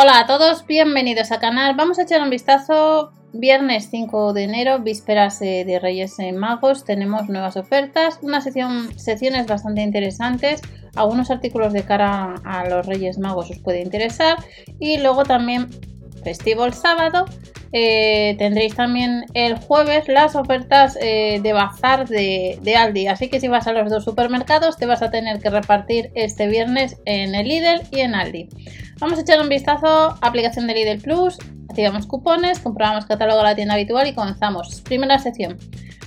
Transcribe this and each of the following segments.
Hola a todos, bienvenidos al canal. Vamos a echar un vistazo. Viernes 5 de enero, vísperas de Reyes Magos, tenemos nuevas ofertas, unas secciones bastante interesantes, algunos artículos de cara a los Reyes Magos os puede interesar y luego también festivo el sábado. Eh, tendréis también el jueves las ofertas eh, de bazar de, Aldi. Así que si vas a los dos supermercados, te vas a tener que repartir este viernes en el Lidl y en Aldi. Vamos a echar un vistazo, aplicación de Lidl Plus, activamos cupones, comprobamos catálogo de la tienda habitual y comenzamos. Primera sección,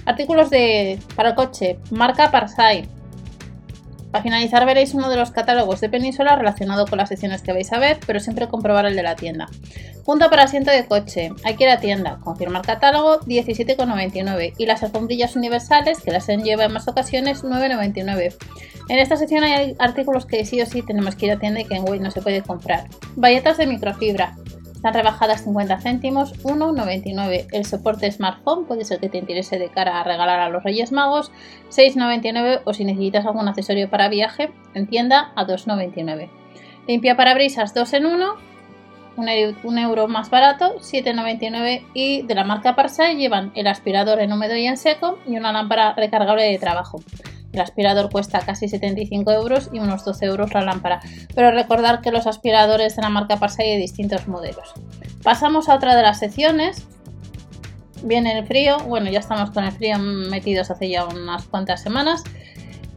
artículos de, para el coche, marca Parsai. Para finalizar veréis uno de los catálogos de Península relacionado con las secciones que vais a ver, pero siempre comprobar el de la tienda. Punto para asiento de coche, aquí la tienda, confirmar catálogo 17,99 y las alfombrillas universales que las lleva en más ocasiones 9,99. En esta sección hay artículos que sí o sí tenemos que ir a tienda y que en Way no se puede comprar. Valletas de microfibra. Están rebajadas 50 céntimos, 1,99. El soporte smartphone puede ser que te interese de cara a regalar a los Reyes Magos, 6,99 o si necesitas algún accesorio para viaje, en tienda a 2,99. Limpia parabrisas 2 en 1, un euro más barato, 7,99 y de la marca Parsai llevan el aspirador en húmedo y en seco y una lámpara recargable de trabajo. El aspirador cuesta casi 75 euros y unos 12 euros la lámpara, pero recordar que los aspiradores de la marca Parsai hay de distintos modelos. Pasamos a otra de las secciones. Viene el frío, bueno, ya estamos con el frío metidos hace ya unas cuantas semanas.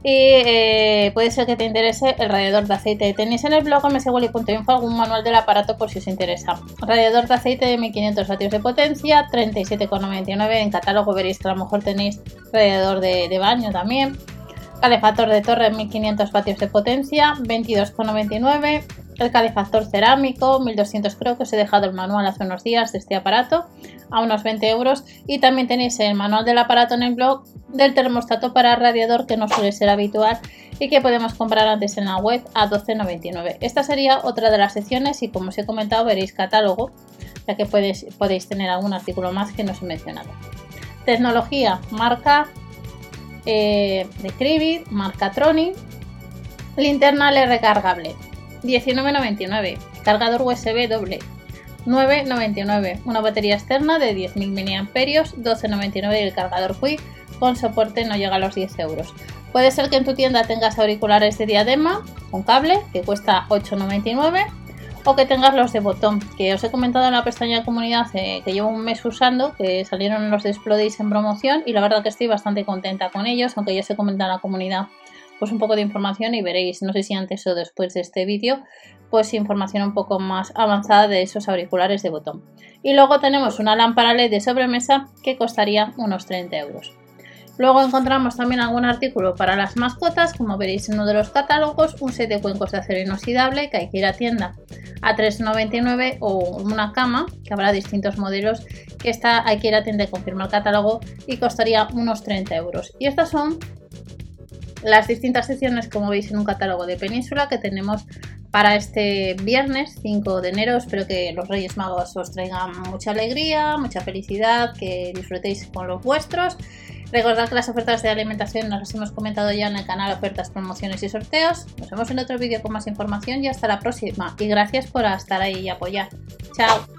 Y eh, puede ser que te interese el radiador de aceite. Tenéis en el blog mswally.info algún manual del aparato por si os interesa. Radiador de aceite de 1500 vatios de potencia, 37,99. En catálogo veréis que a lo mejor tenéis radiador de baño también. Calefactor de torre 1500 vatios de potencia, 22,99. El calefactor cerámico, 1200 creo que os he dejado el manual hace unos días de este aparato, a unos 20 euros. Y también tenéis el manual del aparato en el blog del termostato para radiador que no suele ser habitual y que podemos comprar antes en la web a 12,99. Esta sería otra de las secciones y como os he comentado veréis catálogo, ya que podéis, podéis tener algún artículo más que no os he mencionado. Tecnología, marca eh, marca Troni, linterna L recargable, 19,99, cargador USB doble, 9,99, una batería externa de 10.000 mAh, 12,99 y el cargador Qi con soporte no llega a los 10 euros. Puede ser que en tu tienda tengas auriculares de diadema con cable que cuesta 8,99 o que tengas los de botón, que os he comentado en la pestaña de comunidad eh, que llevo un mes usando, que salieron los de Explodis en promoción y la verdad que estoy bastante contenta con ellos, aunque ya se comenta en la comunidad pues un poco de información y veréis, no sé si antes o después de este vídeo, pues información un poco más avanzada de esos auriculares de botón. Y luego tenemos una lámpara LED de sobremesa que costaría unos 30 euros. Luego encontramos también algún artículo para las mascotas, como veréis en uno de los catálogos, un set de cuencos de acero inoxidable que hay que ir a tienda a 3,99 o una cama, que habrá distintos modelos, que está, hay que ir a tienda y confirmar el catálogo y costaría unos 30 euros. Y estas son las distintas secciones, como veis en un catálogo de Península que tenemos para este viernes 5 de enero. Espero que los Reyes Magos os traigan mucha alegría, mucha felicidad, que disfrutéis con los vuestros Recordad que las ofertas de alimentación nos las hemos comentado ya en el canal Ofertas, Promociones y Sorteos. Nos vemos en otro vídeo con más información y hasta la próxima. Y gracias por estar ahí y apoyar. Chao.